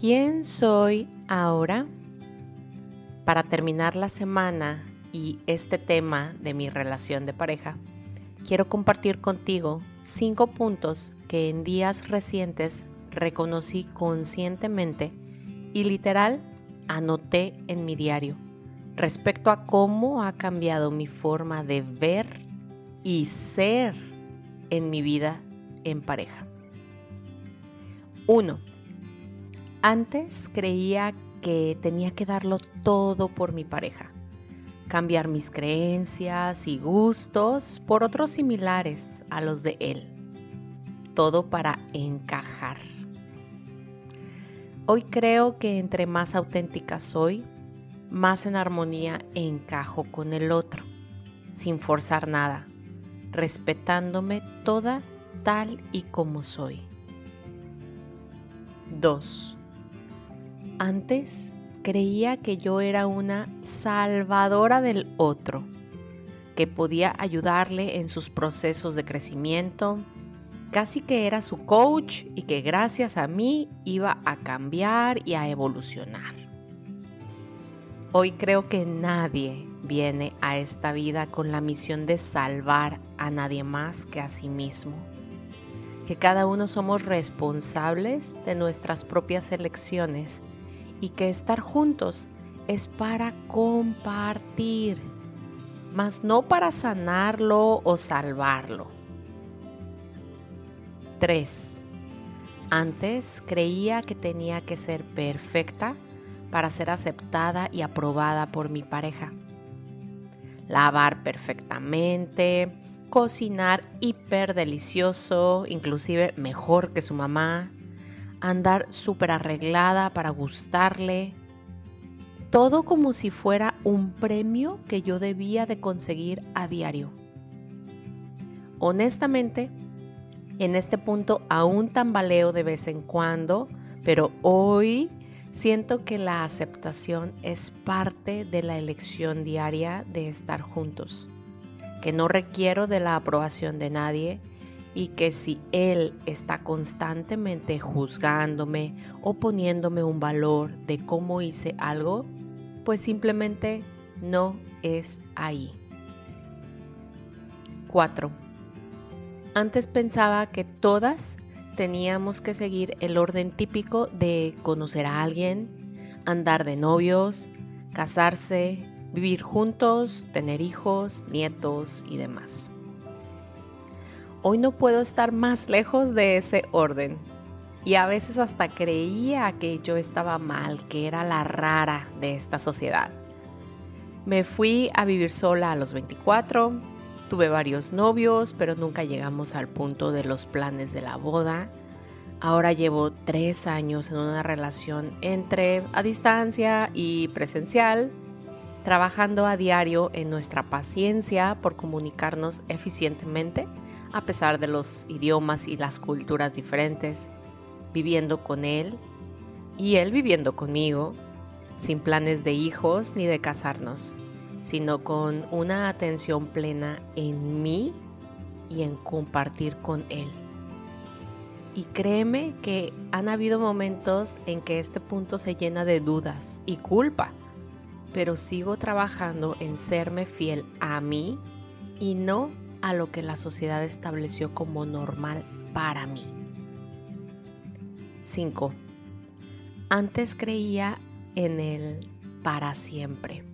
¿Quién soy ahora? Para terminar la semana y este tema de mi relación de pareja, quiero compartir contigo cinco puntos que en días recientes reconocí conscientemente y literal anoté en mi diario respecto a cómo ha cambiado mi forma de ver y ser en mi vida en pareja. 1. Antes creía que tenía que darlo todo por mi pareja, cambiar mis creencias y gustos por otros similares a los de él, todo para encajar. Hoy creo que entre más auténtica soy, más en armonía encajo con el otro, sin forzar nada, respetándome toda tal y como soy. 2. Antes creía que yo era una salvadora del otro, que podía ayudarle en sus procesos de crecimiento, casi que era su coach y que gracias a mí iba a cambiar y a evolucionar. Hoy creo que nadie viene a esta vida con la misión de salvar a nadie más que a sí mismo. Que cada uno somos responsables de nuestras propias elecciones y que estar juntos es para compartir, mas no para sanarlo o salvarlo. 3. Antes creía que tenía que ser perfecta para ser aceptada y aprobada por mi pareja. Lavar perfectamente, cocinar hiper delicioso, inclusive mejor que su mamá, andar súper arreglada para gustarle, todo como si fuera un premio que yo debía de conseguir a diario. Honestamente, en este punto aún tambaleo de vez en cuando, pero hoy Siento que la aceptación es parte de la elección diaria de estar juntos, que no requiero de la aprobación de nadie y que si él está constantemente juzgándome o poniéndome un valor de cómo hice algo, pues simplemente no es ahí. 4. Antes pensaba que todas teníamos que seguir el orden típico de conocer a alguien, andar de novios, casarse, vivir juntos, tener hijos, nietos y demás. Hoy no puedo estar más lejos de ese orden. Y a veces hasta creía que yo estaba mal, que era la rara de esta sociedad. Me fui a vivir sola a los 24, Tuve varios novios, pero nunca llegamos al punto de los planes de la boda. Ahora llevo tres años en una relación entre a distancia y presencial, trabajando a diario en nuestra paciencia por comunicarnos eficientemente a pesar de los idiomas y las culturas diferentes, viviendo con él y él viviendo conmigo, sin planes de hijos ni de casarnos sino con una atención plena en mí y en compartir con Él. Y créeme que han habido momentos en que este punto se llena de dudas y culpa, pero sigo trabajando en serme fiel a mí y no a lo que la sociedad estableció como normal para mí. 5. Antes creía en el para siempre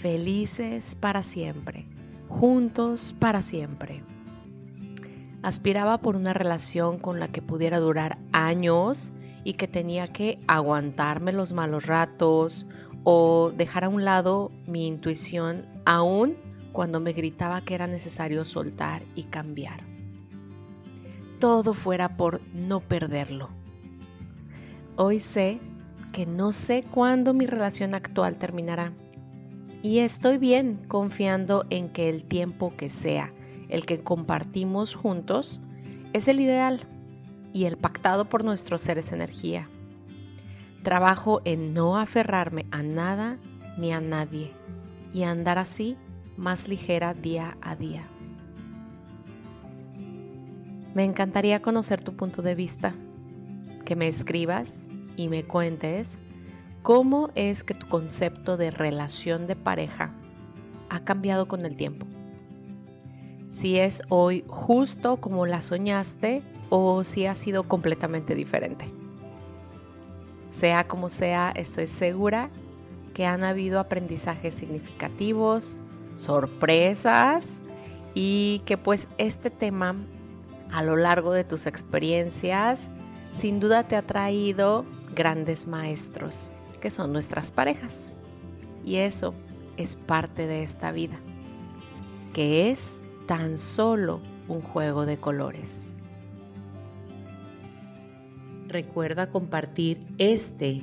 felices para siempre, juntos para siempre. Aspiraba por una relación con la que pudiera durar años y que tenía que aguantarme los malos ratos o dejar a un lado mi intuición aún cuando me gritaba que era necesario soltar y cambiar. Todo fuera por no perderlo. Hoy sé que no sé cuándo mi relación actual terminará y estoy bien confiando en que el tiempo que sea, el que compartimos juntos, es el ideal y el pactado por nuestros seres energía. Trabajo en no aferrarme a nada ni a nadie y andar así más ligera día a día. Me encantaría conocer tu punto de vista, que me escribas y me cuentes cómo es que tu concepto de relación de pareja ha cambiado con el tiempo. Si es hoy justo como la soñaste o si ha sido completamente diferente. Sea como sea, estoy segura que han habido aprendizajes significativos, sorpresas y que pues este tema a lo largo de tus experiencias sin duda te ha traído grandes maestros, que son nuestras parejas. Y eso es parte de esta vida, que es tan solo un juego de colores. Recuerda compartir este